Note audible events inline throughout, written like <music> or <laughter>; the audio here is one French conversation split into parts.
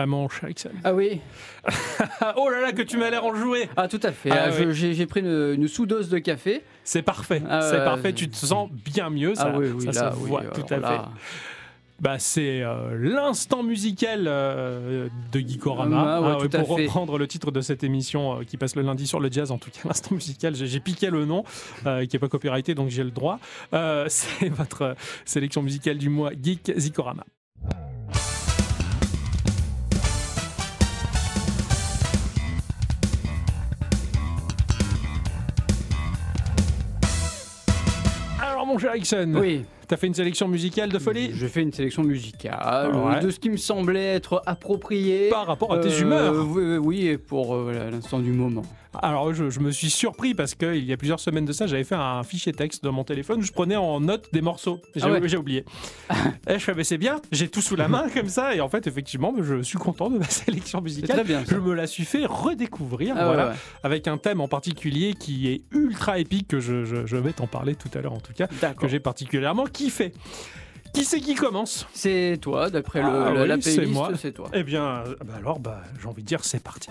Ah mon Ixon. Ah oui. <laughs> oh là là, que tu m'as l'air enjoué. Ah tout à fait. Ah, Ah, oui. J'ai pris une, une sous-dose de café. C'est parfait. Ah, c'est ouais, parfait. Tu te sens bien mieux. Ça, ah oui, oui, ça là, se voit alors tout à fait. Bah, c'est euh, l'instant musical euh, de Geekorama. Ouais, à pour fait. reprendre le titre de cette émission euh, qui passe le lundi sur le jazz, en tout cas, <laughs> l'instant musical, j'ai piqué le nom, euh, qui n'est pas copyrighté, donc j'ai le droit. Euh, <laughs> c'est votre euh, sélection musicale du mois Geek Zikorama. Mon cher Ixon, Oui, t'as fait une sélection musicale de folie? Je fais une sélection musicale Ouais. de ce qui me semblait être approprié. par rapport à tes Euh, humeurs. Oui, oui, oui, et pour euh, l'instant du moment. Alors je, je me suis surpris parce qu'il y a plusieurs semaines de ça, j'avais fait un fichier texte dans mon téléphone où je prenais en note des morceaux. J'ai Ah ouais. j'ai oublié. <laughs> et je fais, mais c'est bien, j'ai tout sous la main comme ça. Et en fait, effectivement, je suis content de ma <laughs> sélection musicale. très bien. Je me la suis fait redécouvrir, Ah, voilà, ouais, ouais. avec un thème en particulier qui est ultra épique, que je, je- je vais t'en parler tout à l'heure en tout cas, que j'ai particulièrement kiffé. Qui c'est qui commence? C'est toi, d'après le- Ah oui, la c'est playlist, moi. c'est toi. Eh bien, euh, bah alors, bah, j'ai envie de dire, c'est parti.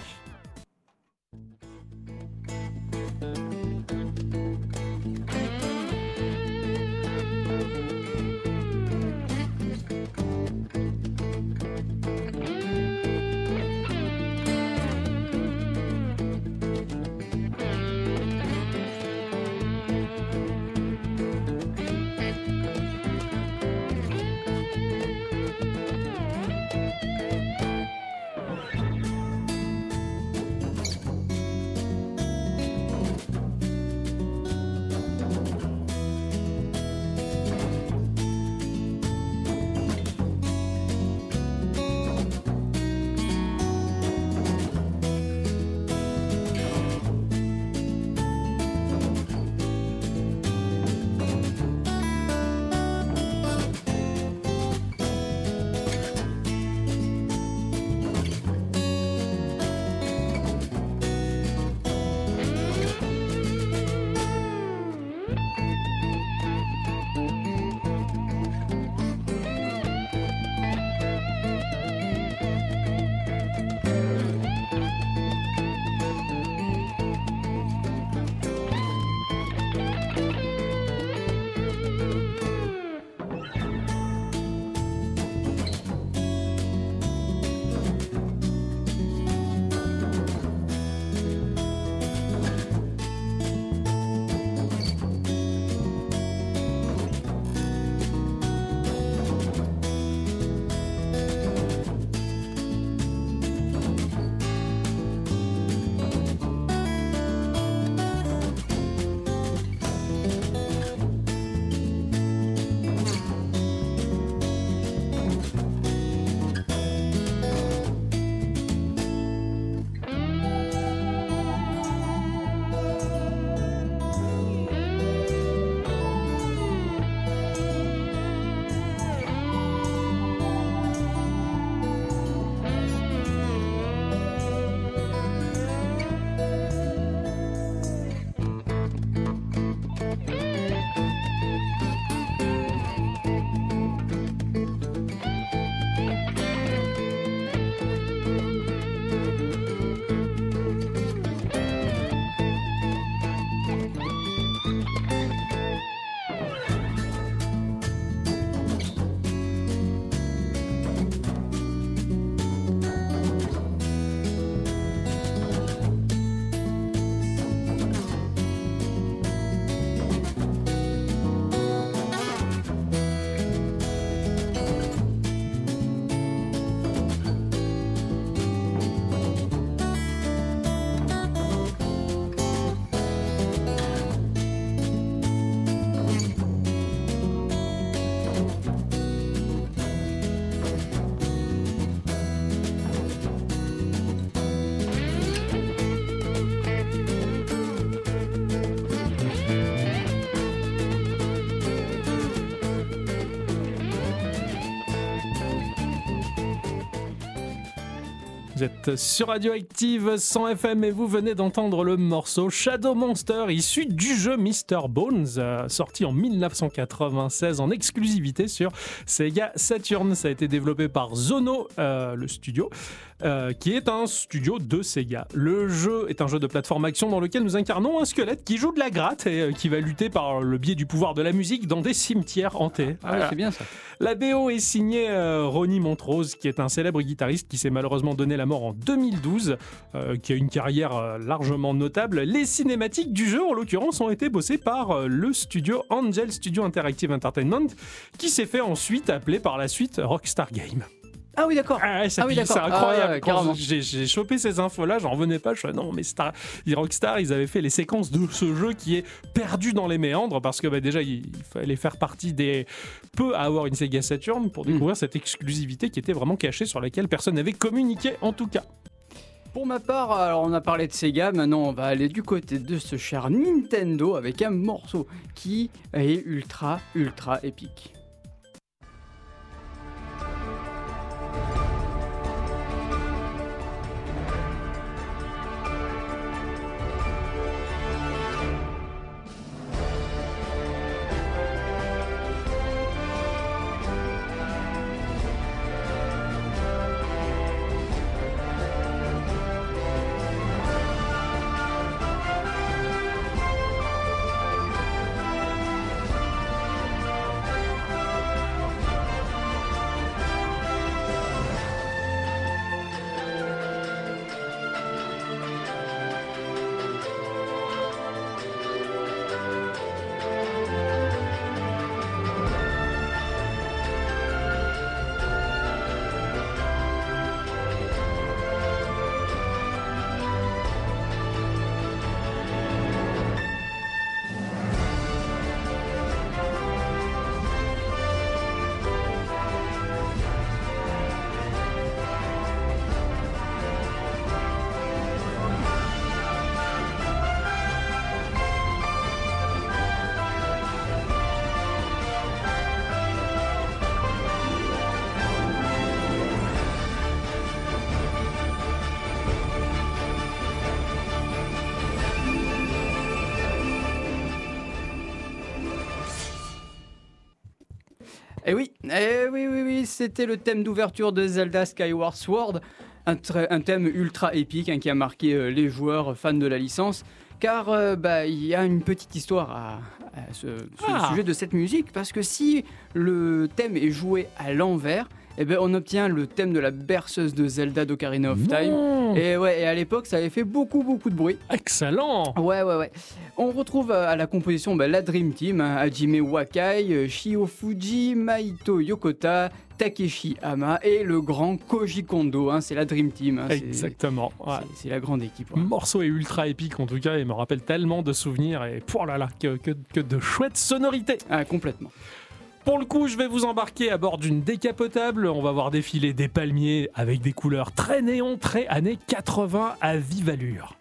Sur Radioactive 100 FM et vous venez d'entendre le morceau Shadow Monster issu du jeu Mr. Bones, euh, sorti en 1996 en exclusivité sur Sega Saturn. Ça a été développé par Zono, euh, le studio. Euh, qui est un studio de Sega. Le jeu est un jeu de plateforme action dans lequel nous incarnons un squelette qui joue de la gratte et euh, qui va lutter par le biais du pouvoir de la musique dans des cimetières hantés. Ah, c'est bien ça. La BO est signée euh, Ronnie Montrose, qui est un célèbre guitariste qui s'est malheureusement donné la mort en 2012, euh, qui a une carrière largement notable. Les cinématiques du jeu, en l'occurrence, ont été bossées par le studio Angel Studio Interactive Entertainment, qui s'est fait ensuite appeler par la suite Rockstar Game. Ah oui, d'accord. Ah, ça Ah oui, c'est incroyable. Ah j'ai chopé ces infos-là, j'en revenais pas. Je suis non, mais Star, les Rockstar, ils avaient fait les séquences de ce jeu qui est perdu dans les méandres parce que bah, déjà, il, il fallait faire partie des peu à avoir une Sega Saturn pour découvrir cette exclusivité qui était vraiment cachée sur laquelle personne n'avait communiqué en tout cas. Pour ma part, alors on a parlé de Sega, maintenant on va aller du côté de ce cher Nintendo avec un morceau qui est ultra, ultra épique. C'était le thème d'ouverture de Zelda Skyward Sword, un, thème ultra épique hein, qui a marqué euh, les joueurs fans de la licence, car euh, bah, il y a une petite histoire à, à ce, ce Ah. sujet de cette musique, parce que si le thème est joué à l'envers, eh ben, on obtient le thème de la berceuse de Zelda d'Ocarina of Time. Non. Et ouais, et à l'époque, ça avait fait beaucoup, beaucoup de bruit. Excellent Ouais, ouais, ouais. On retrouve euh, à la composition bah, la Dream Team, hein, Hajime Wakai, euh, Shio Fuji, Maito Yokota, Takeshi Hama et le grand Koji Kondo. hein, c'est la Dream Team. hein, c'est- Exactement. ouais. c'est- C'est la grande équipe. Le ouais. morceau est ultra épique en tout cas et me rappelle tellement de souvenirs et pour là là que, que- que de chouettes sonorités. Ah, complètement. Pour le coup, je vais vous embarquer à bord d'une décapotable. On va voir défiler des palmiers avec des couleurs très néon, très années 80 à vive allure.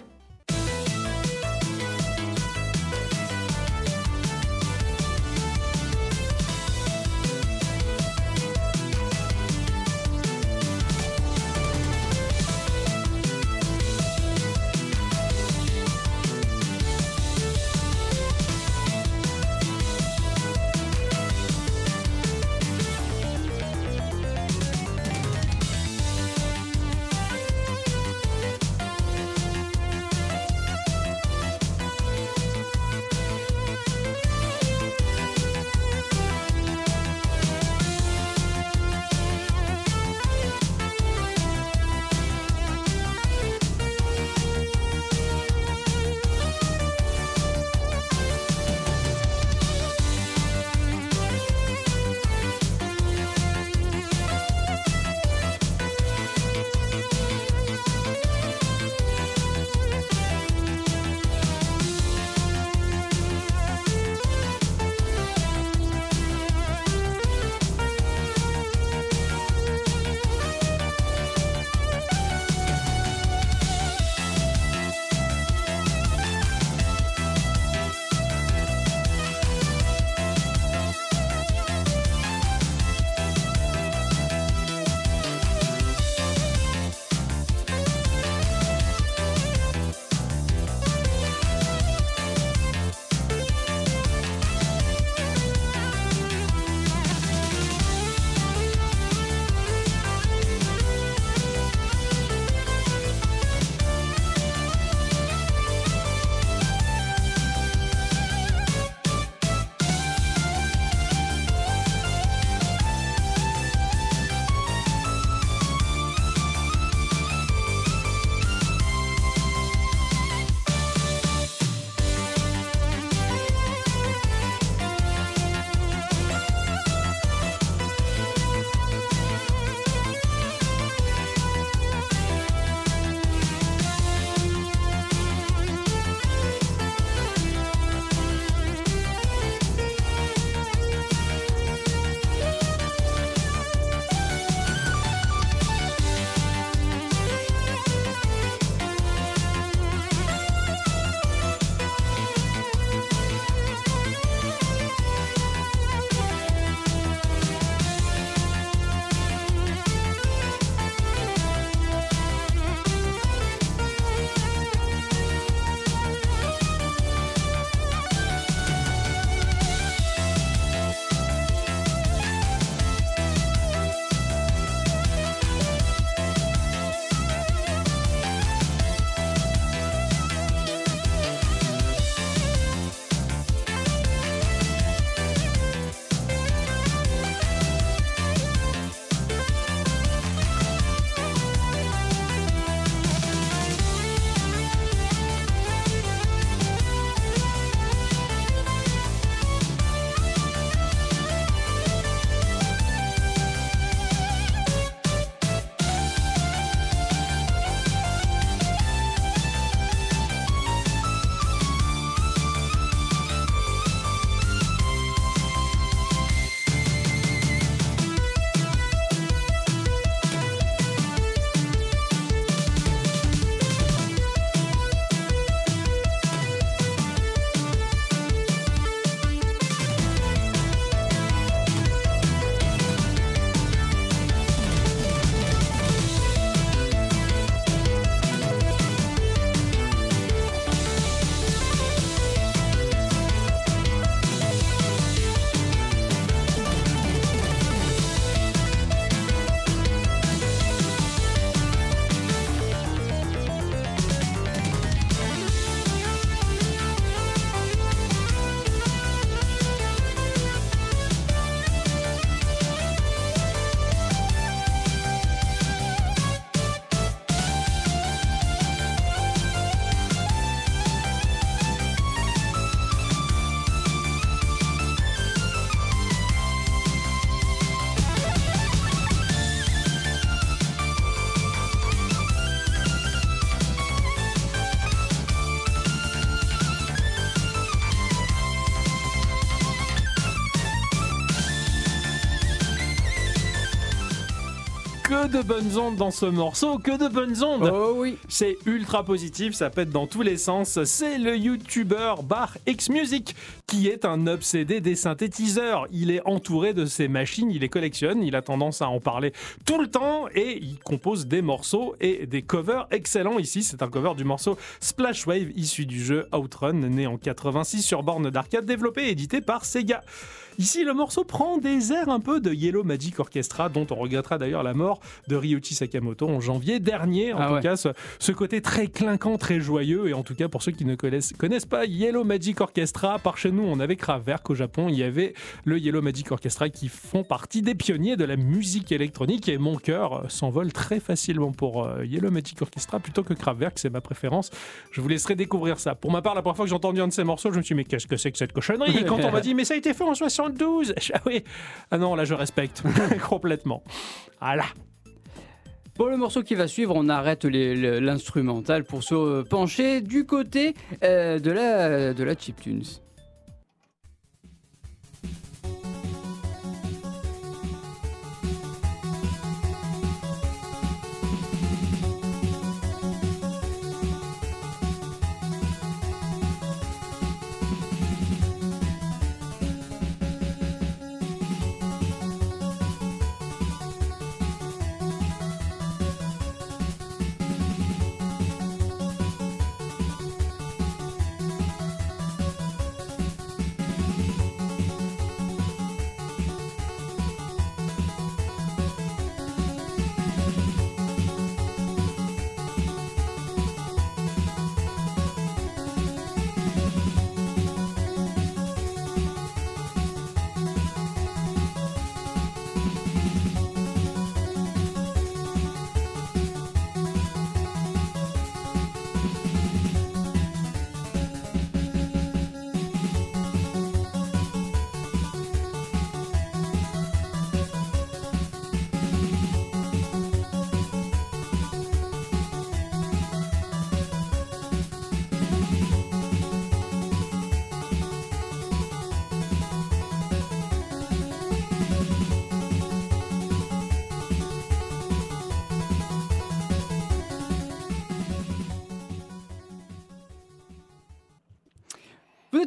Que de bonnes ondes dans ce morceau, que de bonnes ondes. Oh oui. C'est ultra positif, ça pète dans tous les sens. C'est le youtubeur Bar X Music qui est un obsédé des synthétiseurs. Il est entouré de ces machines, il les collectionne, il a tendance à en parler tout le temps et il compose des morceaux et des covers excellents. Ici, c'est un cover du morceau Splash Wave issu du jeu Outrun, né en 86 sur borne d'arcade, développé et édité par Sega. Ici, le morceau prend des airs un peu de Yellow Magic Orchestra, dont on regrettera d'ailleurs la mort de Ryuichi Sakamoto en janvier dernier. En Ah tout ouais. cas, ce, ce côté très clinquant, très joyeux. Et en tout cas, pour ceux qui ne connaissent, connaissent pas Yellow Magic Orchestra, par chez nous, on avait Kraftwerk au Japon. Il y avait le Yellow Magic Orchestra qui font partie des pionniers de la musique électronique. Et mon cœur euh, s'envole très facilement pour euh, Yellow Magic Orchestra plutôt que Kraftwerk. C'est ma préférence. Je vous laisserai découvrir ça. Pour ma part, la première fois que j'ai entendu un de ces morceaux, je me suis dit, mais qu'est-ce que c'est que cette cochonnerie? Et quand on m'a dit, mais ça a été fait en 72 je- <laughs> Ah oui, ah non, là je respecte <laughs> complètement. Voilà. Pour le morceau qui va suivre, on arrête l'instrumental pour se pencher du côté euh, de la, de la chiptunes.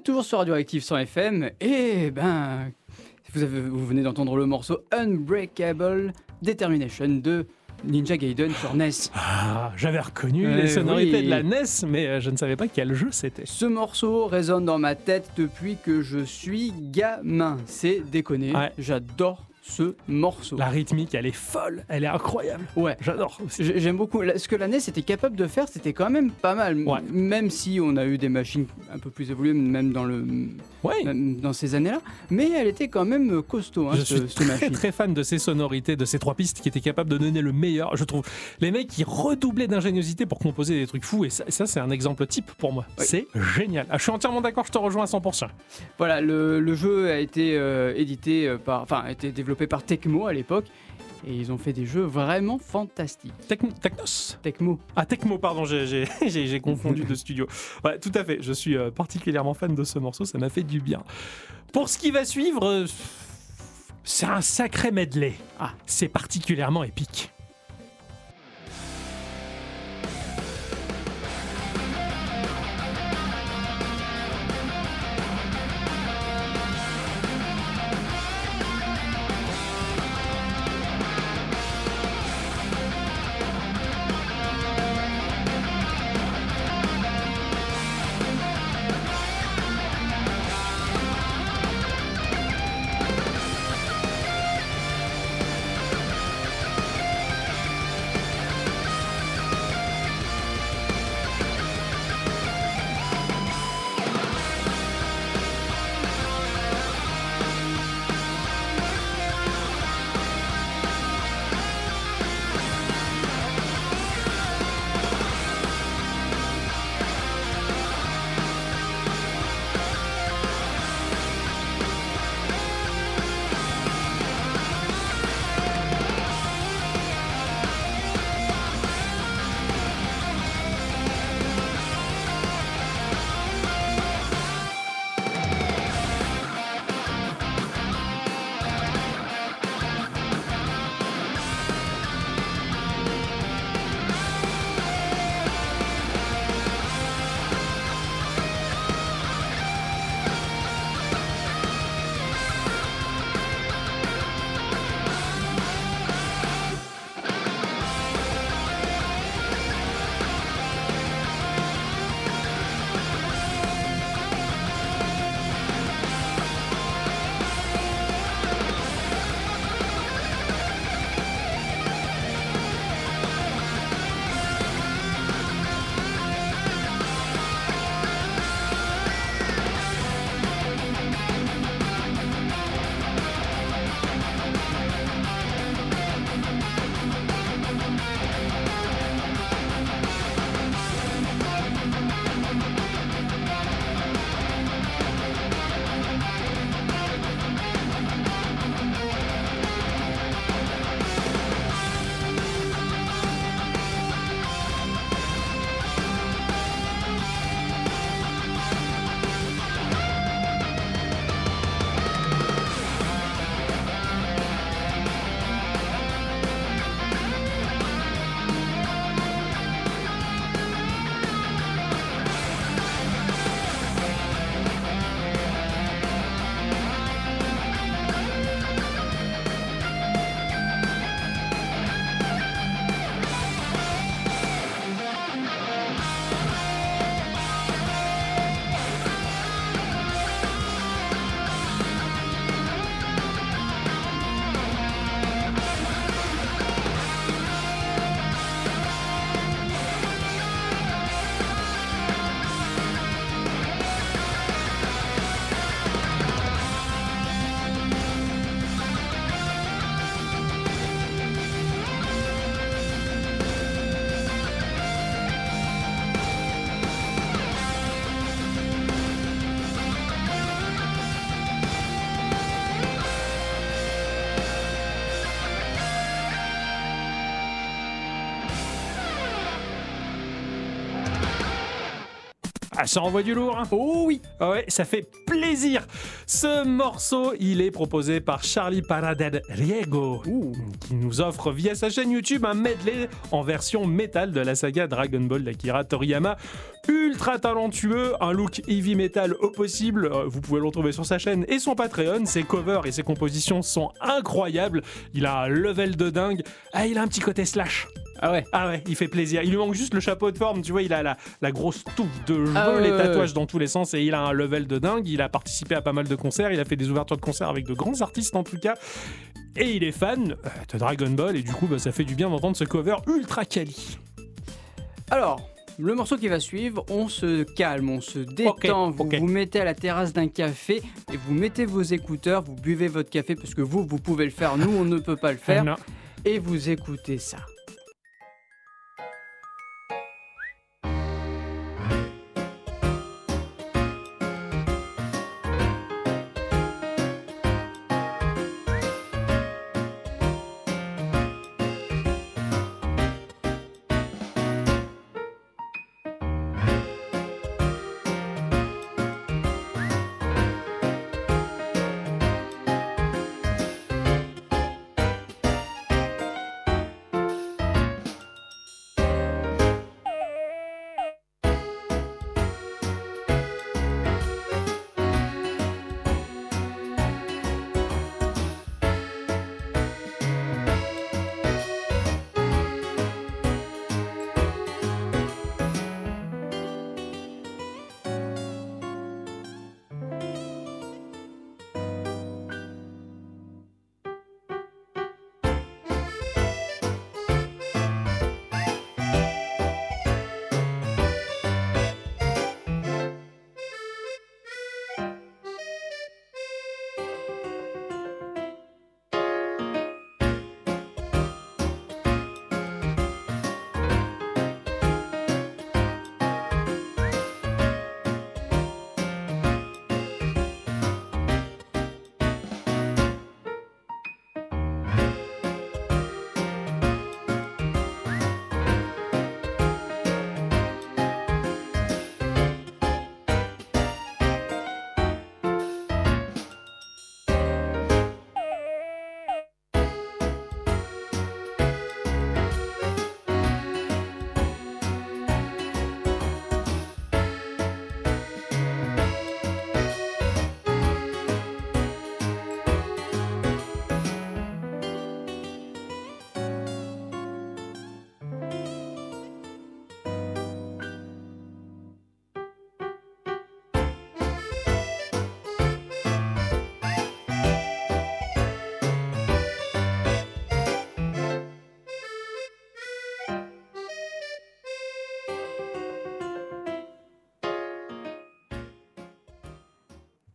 Toujours sur Radioactive 100 FM et ben vous, avez- vous venez d'entendre le morceau Unbreakable Determination de Ninja Gaiden sur NES. Ah, j'avais reconnu Eh les sonorités oui. de la NES, mais euh, je ne savais pas quel jeu c'était. Ce morceau résonne dans ma tête depuis que je suis gamin. C'est déconné. Ouais. J'adore ce morceau. La rythmique, elle est folle, elle est incroyable. Ouais. J'adore J'aime beaucoup. Ce que la NES était capable de faire, c'était quand même pas mal. Ouais. Même si on a eu des machines un peu plus évoluées, même dans, le, Ouais. dans ces années-là. Mais elle était quand même costaud, hein, je ce- suis très machine. très fan de ces sonorités, de ces trois pistes qui étaient capables de donner le meilleur. Je trouve les mecs qui redoublaient d'ingéniosité pour composer des trucs fous et ça, ça, c'est un exemple type pour moi. Oui. C'est génial. Ah, je suis entièrement d'accord, je te rejoins à 100%. Voilà, le, le jeu a été euh, édité euh, par, enfin, a été développé par Tecmo à l'époque, et ils ont fait des jeux vraiment fantastiques. Techn- Technos Tecmo. Ah, Tecmo, pardon, j'ai <laughs> confondu de studio. Ouais, tout à fait, je suis euh, particulièrement fan de ce morceau, ça m'a fait du bien. Pour ce qui va suivre, euh, c'est un sacré medley. Ah, c'est particulièrement épique. Ah, ça envoie du lourd. Hein? Oh oui Ah ouais, ça fait plaisir. Ce morceau, il est proposé par Charlie Paradel Riego, Ouh. qui nous offre via sa chaîne YouTube un medley en version métal de la saga Dragon Ball d'Akira Toriyama. Ultra talentueux, un look heavy metal au possible. Euh, Vous pouvez le retrouver sur sa chaîne et son Patreon. Ses covers et ses compositions sont incroyables. Il a un level de dingue. Ah, il a un petit côté slash. Ah ouais Ah ouais, il fait plaisir. Il lui manque juste le chapeau de forme, tu vois, il a la, la grosse touffe de cheveux, Ah ouais, les ouais, tatouages dans tous les sens et il a un level de dingue. Il a participé à pas mal de concerts, il a fait des ouvertures de concerts avec de grands artistes en tout cas. Et il est fan euh, de Dragon Ball et du coup, bah, ça fait du bien d'entendre ce cover ultra quali. Alors, le morceau qui va suivre, on se calme, on se détend. Vous vous mettez à la terrasse d'un café et vous mettez vos écouteurs, vous buvez votre café parce que vous, vous pouvez le faire, nous, on ne peut pas le faire. Non. Et vous écoutez ça.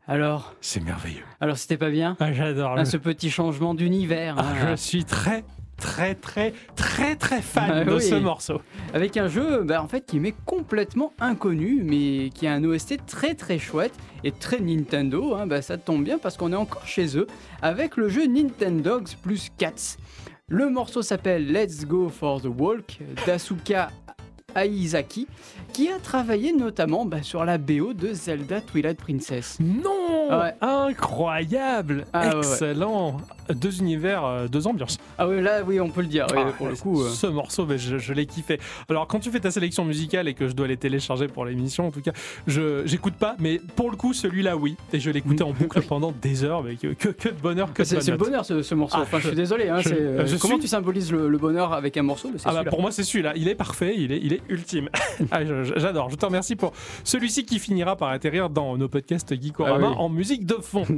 Alors, C'est merveilleux. alors c'était pas bien? Ah, J'adore. Ah, le- Ce petit changement d'univers. Ah, hein. je suis très, très, très, très, très fan Ah, de oui. ce morceau. Avec un jeu bah, en fait qui m'est complètement inconnu, mais qui a un OST très très chouette et très Nintendo. hein. Bah, ça tombe bien parce qu'on est encore chez eux avec le jeu Nintendogs plus Cats. Le morceau s'appelle Let's Go for the Walk d'Asuka Aizaki, qui a travaillé notamment bah, sur la BO de Zelda Twilight Princess. Non Ouais. Incroyable Ah, ouais. Excellent Deux univers, euh, deux ambiances. Ah oui, là oui, on peut le dire. oui, Ah, pour le coup. euh. Ce morceau, mais je, je l'ai kiffé. Alors, quand tu fais ta sélection musicale et que je dois les télécharger pour l'émission, en tout cas, je j'écoute pas, mais pour le coup, celui-là, oui. Et je l'écoutais en boucle <laughs> pendant des heures, mais que, que, que de bonheur, que C'est c'est le bonheur ce, ce morceau. Ah, enfin, je, je- suis désolé. hein, je- euh, comment suis- tu symbolises le, le bonheur avec un morceau Ah bah pour moi c'est celui-là, il est parfait, il est, il est ultime. <laughs> Ah, J'adore, je te remercie pour celui-ci qui finira par atterrir dans nos podcasts Geekorama Ah oui. En musique de fond. <laughs>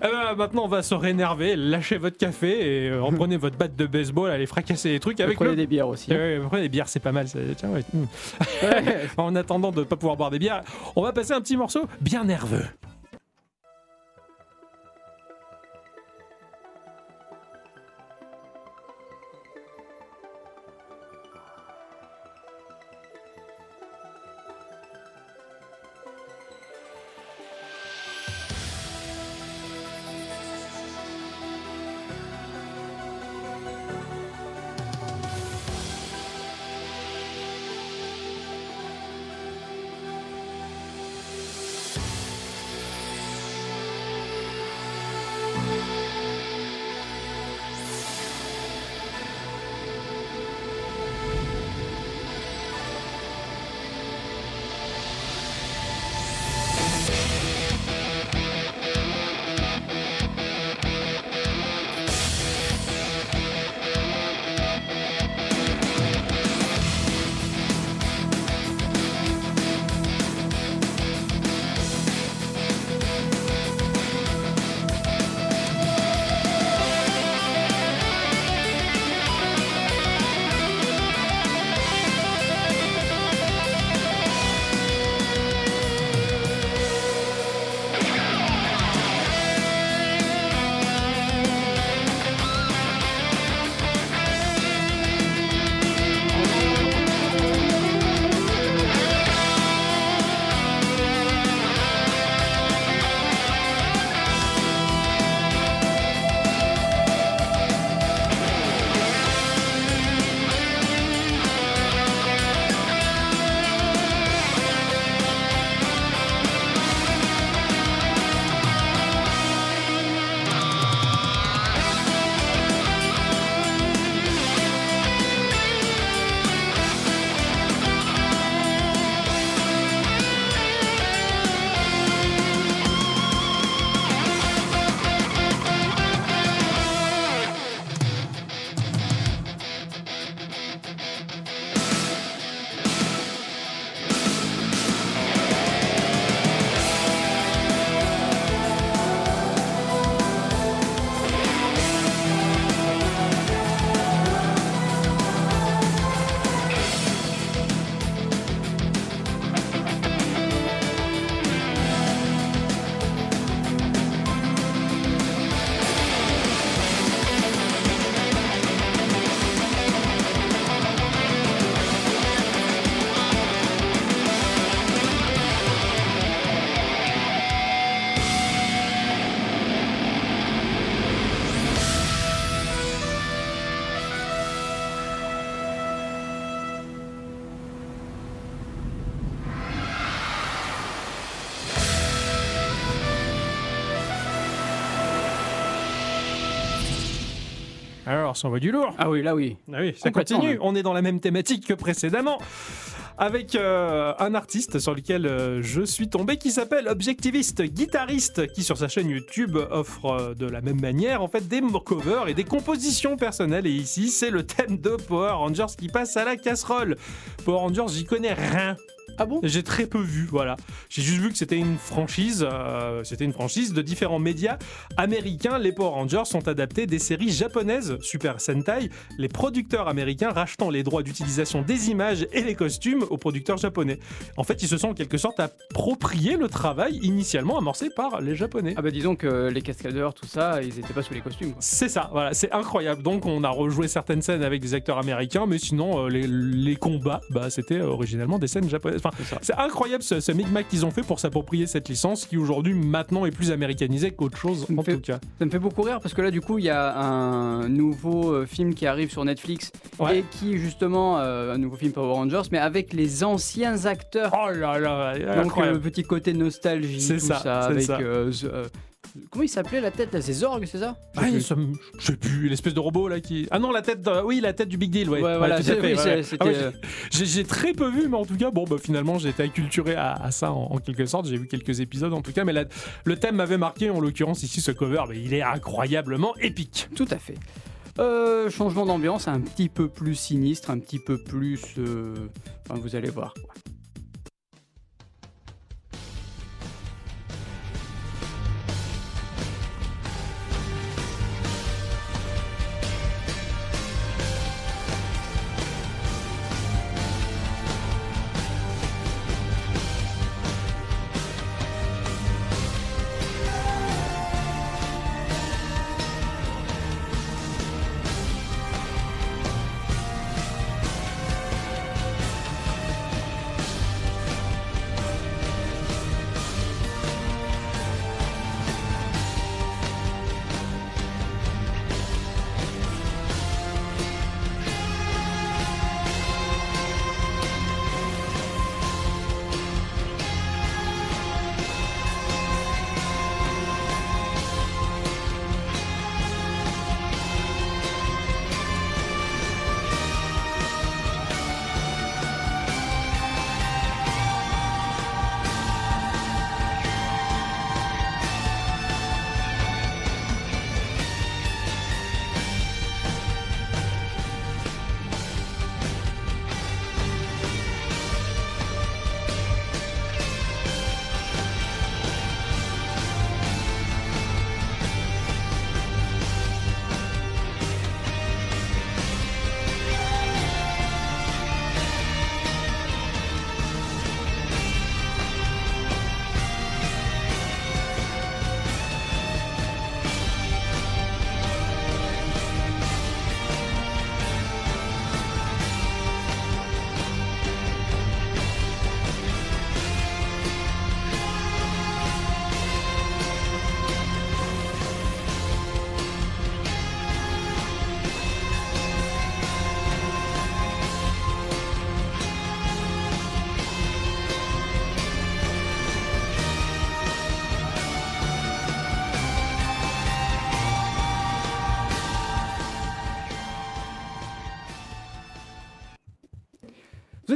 Eh ben, maintenant on va se rénerver, lâchez votre café et euh, reprenez votre batte de baseball, allez fracasser les trucs avec Prenez le... des bières aussi. ouais, prenez des bières, c'est pas mal. ça- Tiens, ouais. Ouais. <laughs> En attendant de pas pouvoir boire des bières, on va passer un petit morceau bien nerveux. Ça envoie du lourd. Ah oui, là oui. Ah oui, ça continue. On est dans la même thématique que précédemment. Avec euh, un artiste sur lequel euh, je suis tombé qui s'appelle Objectiviste Guitariste, qui sur sa chaîne YouTube offre euh, de la même manière en fait des covers et des compositions personnelles. Et ici, c'est le thème de Power Rangers qui passe à la casserole. Power Rangers, j'y connais rien. Ah bon? J'ai très peu vu, voilà. J'ai juste vu que c'était une franchise, euh, c'était une franchise de différents médias américains. Les Power Rangers sont adaptés des séries japonaises, Super Sentai, les producteurs américains rachetant les droits d'utilisation des images et les costumes aux producteurs japonais. En fait, ils se sont en quelque sorte approprié le travail initialement amorcé par les japonais. Ah bah disons que les cascadeurs, tout ça, ils étaient pas sous les costumes. C'est ça, voilà, c'est incroyable. Donc on a rejoué certaines scènes avec des acteurs américains, mais sinon euh, les, les combats, bah, c'était originellement des scènes japonaises. Enfin, C'est incroyable ce, ce micmac qu'ils ont fait pour s'approprier cette licence qui aujourd'hui maintenant est plus américanisée qu'autre chose en fait- tout cas. Ça me fait beaucoup rire parce que là, du coup, il y a un nouveau euh, film qui arrive sur Netflix Ouais. et qui, justement, euh, un nouveau film Power Rangers, mais avec les anciens acteurs. Oh là là, Donc, euh, incroyable. le petit côté nostalgie, C'est tout ça, ça, c'est avec. euh, euh, comment il s'appelait la tête? Là C'est Zorg, c'est ça? Je sais Ah, plus. ça je sais plus, l'espèce de robot là qui. Ah non, la tête, oui, la tête du Big Deal, ouais. Ouais, voilà, tout à c'est- fait, oui, ouais, c'est- ouais. c'était. Ah ouais, euh, J'ai j'ai très peu vu, mais en tout cas, bon, bah, finalement, j'ai été acculturé à, à ça en, en quelque sorte. J'ai vu quelques épisodes en tout cas, mais la- le thème m'avait marqué. En l'occurrence, ici, ce cover, mais il est incroyablement épique. Tout à fait. Euh, changement d'ambiance un petit peu plus sinistre, un petit peu plus. euh, enfin, vous allez voir. quoi.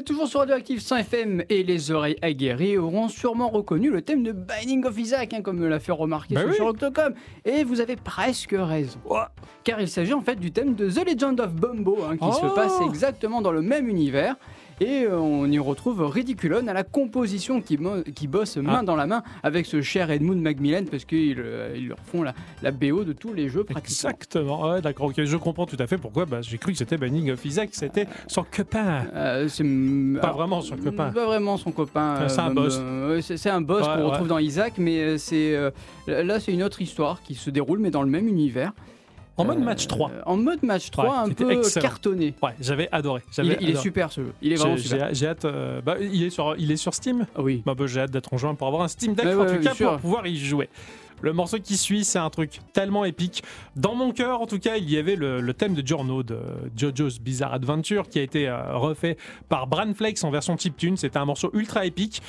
Êtes toujours sur Radioactive 100 FM et les oreilles aguerries auront sûrement reconnu le thème de Binding of Isaac, hein, comme me l'a fait remarquer Bah sur oui. Sherlock Octocom. Et vous avez presque raison. Car il s'agit en fait du thème de The Legend of Bumbo, hein, qui se Oh passe exactement dans le même univers. Et euh, on y retrouve Ridiculon à la composition qui, qui bosse main Ah. dans la main avec ce cher Edmund Macmillan parce qu'ils euh, ils leur font la, la BO de tous les jeux pratiquement. Exactement, ouais, d'accord, je comprends tout à fait pourquoi. Bah, J'ai cru que c'était Banning of Isaac, c'était son copain. Euh, c'est Pas alors, vraiment son copain. Pas vraiment son copain. C'est un euh, boss. c'est un boss qu'on ouais. retrouve dans Isaac, mais c'est là c'est une autre histoire qui se déroule mais dans le même univers. En mode Euh, match 3. En mode match 3, Ouais, un peu excellent. cartonné. Ouais, j'avais adoré. Il, est- il est adoré. super ce jeu. Il est vraiment super. J'ai hâte. euh, bah, il, est sur, il est sur Steam Ah oui. bah, bah, J'ai hâte d'être en juin pour avoir un Steam Deck Ouais, en tout cas sûr. pour pouvoir y jouer. Le morceau qui suit, c'est un truc tellement épique. Dans mon cœur, en tout cas, il y avait le, le thème de Giorno de JoJo's Bizarre Adventure qui a été euh, refait par Bran Flex en version chiptune. C'était un morceau ultra épique.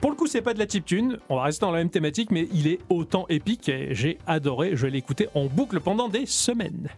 Pour le coup, c'est pas de la chiptune. On va rester dans la même thématique, mais il est autant épique et j'ai adoré. Je l'ai écouté en boucle pendant des semaines.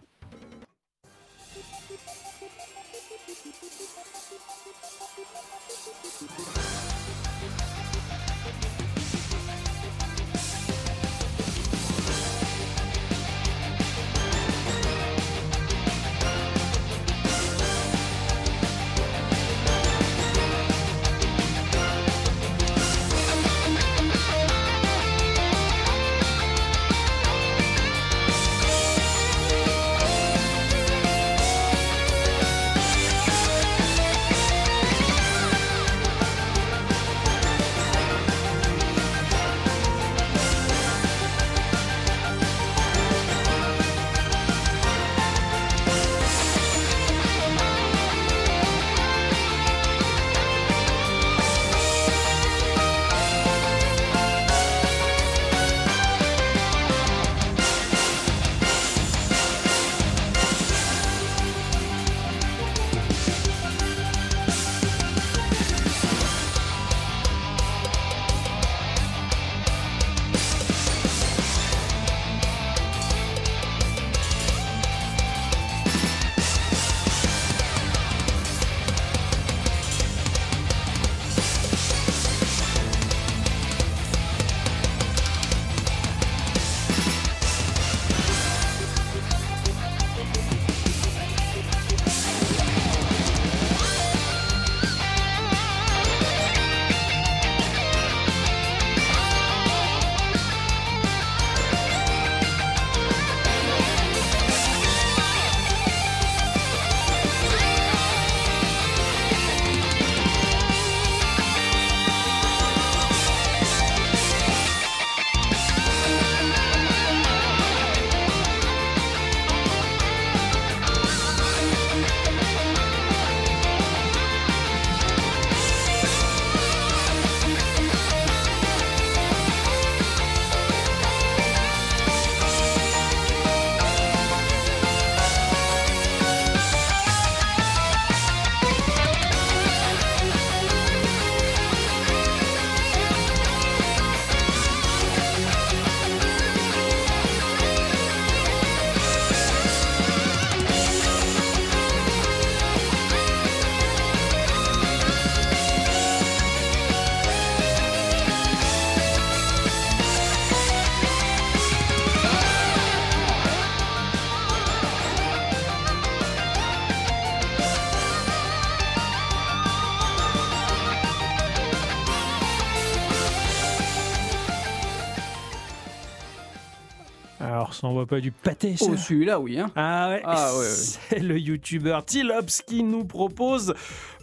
Du pâté, Oh, celui-là, oui. Hein. Ah ouais, Ah ouais, <laughs> ouais. c'est le youtubeur Tilops qui nous propose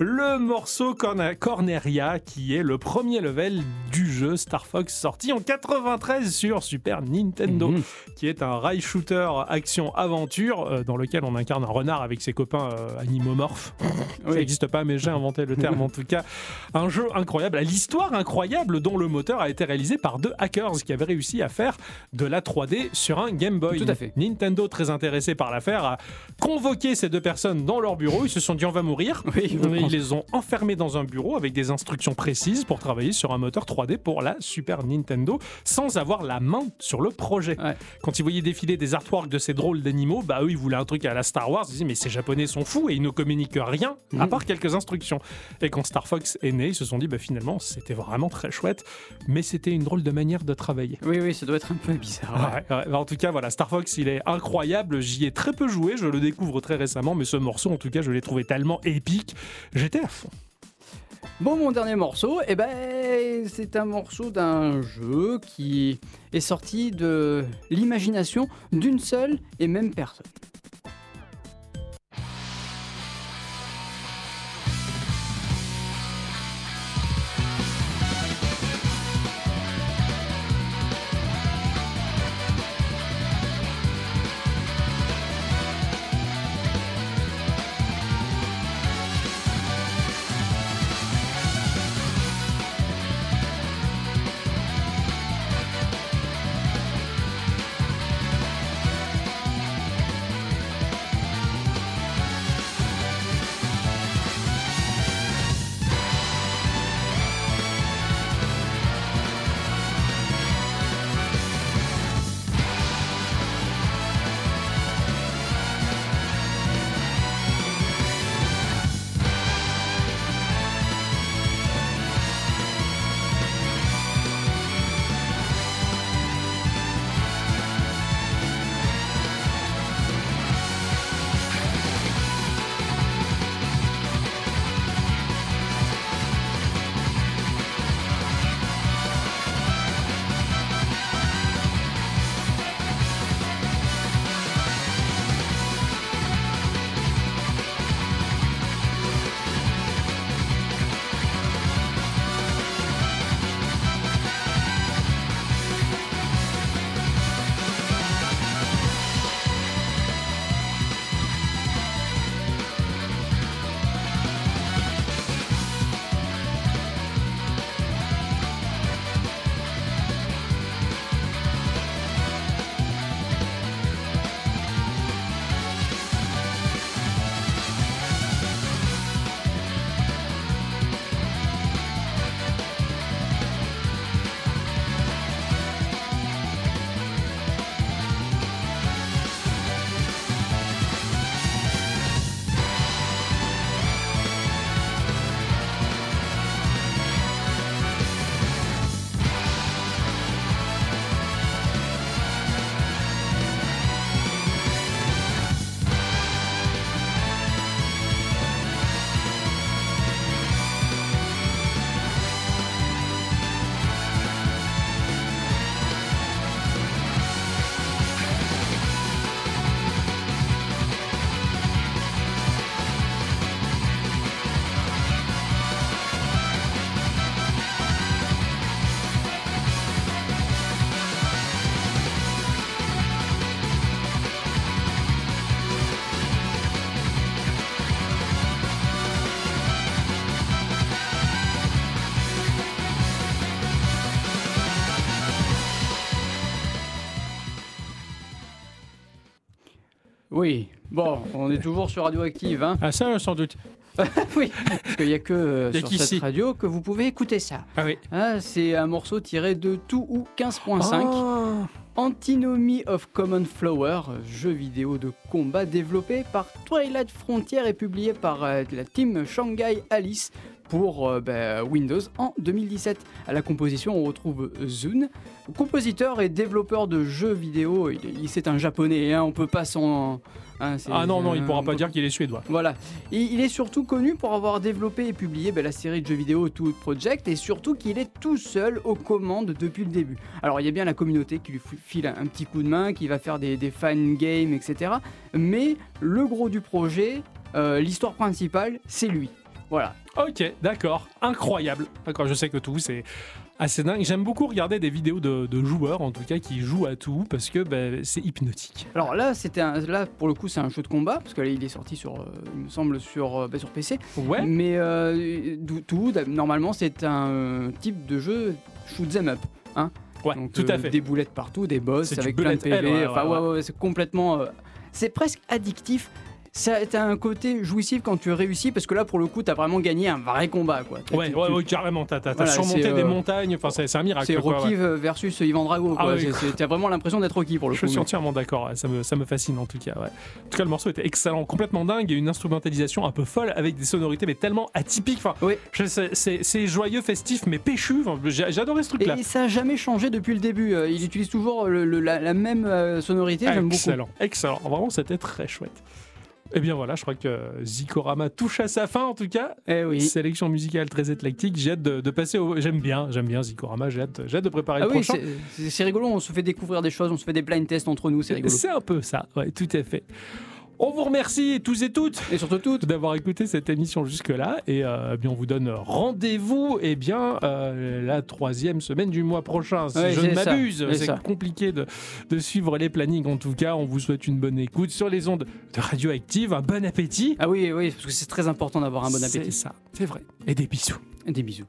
le morceau Corneria qui est le premier level du jeu Star Fox sorti en 93 sur Super Nintendo Mhm. qui est un rail shooter action-aventure euh, dans lequel on incarne un renard avec ses copains euh, animomorphes. <laughs> Ça Oui. n'existe pas, mais j'ai inventé le terme en tout cas. Un jeu incroyable, à l'histoire incroyable dont le moteur a été réalisé par deux hackers qui avaient réussi à faire de la 3D sur un Game Boy. Tout à fait. Nintendo, très intéressé par l'affaire, a convoqué ces deux personnes dans leur bureau. Ils se sont dit on va mourir. Oui. Les ont enfermés dans un bureau avec des instructions précises pour travailler sur un moteur 3D pour la Super Nintendo sans avoir la main sur le projet. Ouais. Quand ils voyaient défiler des artworks de ces drôles d'animaux, bah eux ils voulaient un truc à la Star Wars. Ils disaient mais ces japonais sont fous et ils ne communiquent rien à Mhm. part quelques instructions. Et quand Star Fox est né, ils se sont dit bah finalement c'était vraiment très chouette, mais c'était une drôle de manière de travailler. Oui, oui, ça doit être un peu bizarre. ouais. Ouais, ouais. Bah, En tout cas, voilà, Star Fox, il est incroyable. J'y ai très peu joué, je le découvre très récemment, mais ce morceau, en tout cas, je l'ai trouvé tellement épique. J'étais à. Bon, mon dernier morceau, eh ben, c'est un morceau d'un jeu qui est sorti de l'imagination d'une seule et même personne. Oui, bon, on est toujours sur Radioactive, hein Ah, ça, sans doute. <laughs> Oui, parce qu'il n'y a que euh, sur cette radio que vous pouvez écouter ça. Ah oui. Hein, c'est un morceau tiré de Tout ou 15.5. Ah. Antinomy of Common Flower, jeu vidéo de combat développé par Twilight Frontier et publié par euh, la team Shanghai Alice pour euh, bah, Windows en 2017. À la composition, on retrouve Zun, compositeur et développeur de jeux vidéo. Il, il- c'est un japonais, hein, on peut pas s'en hein, Ah non, non, il pourra pas dire qu'il est suédois. Voilà. Et il est surtout connu pour avoir développé et publié ben, la série de jeux vidéo Two Project et surtout qu'il est tout seul aux commandes depuis le début. Alors il y a bien la communauté qui lui file un, un petit coup de main, qui va faire des, des fan games, etc. Mais le gros du projet, euh, l'histoire principale, c'est lui. Voilà. Ok, d'accord, incroyable. D'accord, je sais que tout, c'est assez dingue. J'aime beaucoup regarder des vidéos de, de joueurs, en tout cas, qui jouent à tout, parce que ben, c'est hypnotique. Alors là, c'était là pour le coup, c'est un jeu de combat parce qu'il est sorti sur, euh, il me semble, sur, euh, ben, sur PC. Ouais, Mais euh, tout, normalement, c'est un type de jeu shoot 'em up. ouais, Donc, tout à fait. Des boulettes partout, des boss avec plein de PV. ouais, enfin, ouais, ouais, ouais, c'est complètement. c'est presque addictif. Ça a un côté jouissif quand tu réussis parce que là, pour le coup, t'as vraiment gagné un vrai combat. Quoi. Ouais, Tu- ouais, tu- ouais, carrément. T'as t'as- t'as Voilà, surmonté des euh, montagnes, enfin, c'est un miracle. C'est Rocky ouais. versus Ivan Drago. Ah oui, T'as vraiment l'impression d'être Rocky pour le Je coup. suis mais- entièrement d'accord, ça, me, ça me fascine en tout cas. Ouais. En tout cas, le morceau était excellent, complètement dingue et une instrumentalisation un peu folle avec des sonorités mais tellement atypiques. Enfin, Oui. je sais, c'est joyeux, festif, mais péchu. Enfin, adoré ce truc-là. Et ça a jamais changé depuis le début. Euh, Il utilise toujours le- le- la, la même euh, sonorité. J'aime beaucoup. Excellent, excellent. Vraiment, c'était très chouette. Et bien voilà, je crois que Zikorama touche à sa fin en tout cas. Eh oui. Sélection musicale très éclectique. J'ai hâte de, de passer au. J'aime bien, j'aime bien Zikorama. J'ai hâte, j'ai hâte de préparer Ah le oui, prochain. c'est rigolo. On se fait découvrir des choses. On se fait des blind tests entre nous. C'est rigolo. C'est un peu ça, ouais, tout à fait. On vous remercie tous et toutes Et surtout toutes. d'avoir écouté cette émission jusque-là. Et euh, eh bien, on vous donne rendez-vous eh bien, euh, la troisième semaine du mois prochain, si Ouais, je ne c'est m'abuse. c'est C'est compliqué de, de suivre les plannings. En tout cas, on vous souhaite une bonne écoute sur les ondes de Radioactive. Un bon appétit. Ah oui, oui, parce que c'est très important d'avoir un bon C'est appétit. ça, c'est vrai. Et des bisous. Des bisous.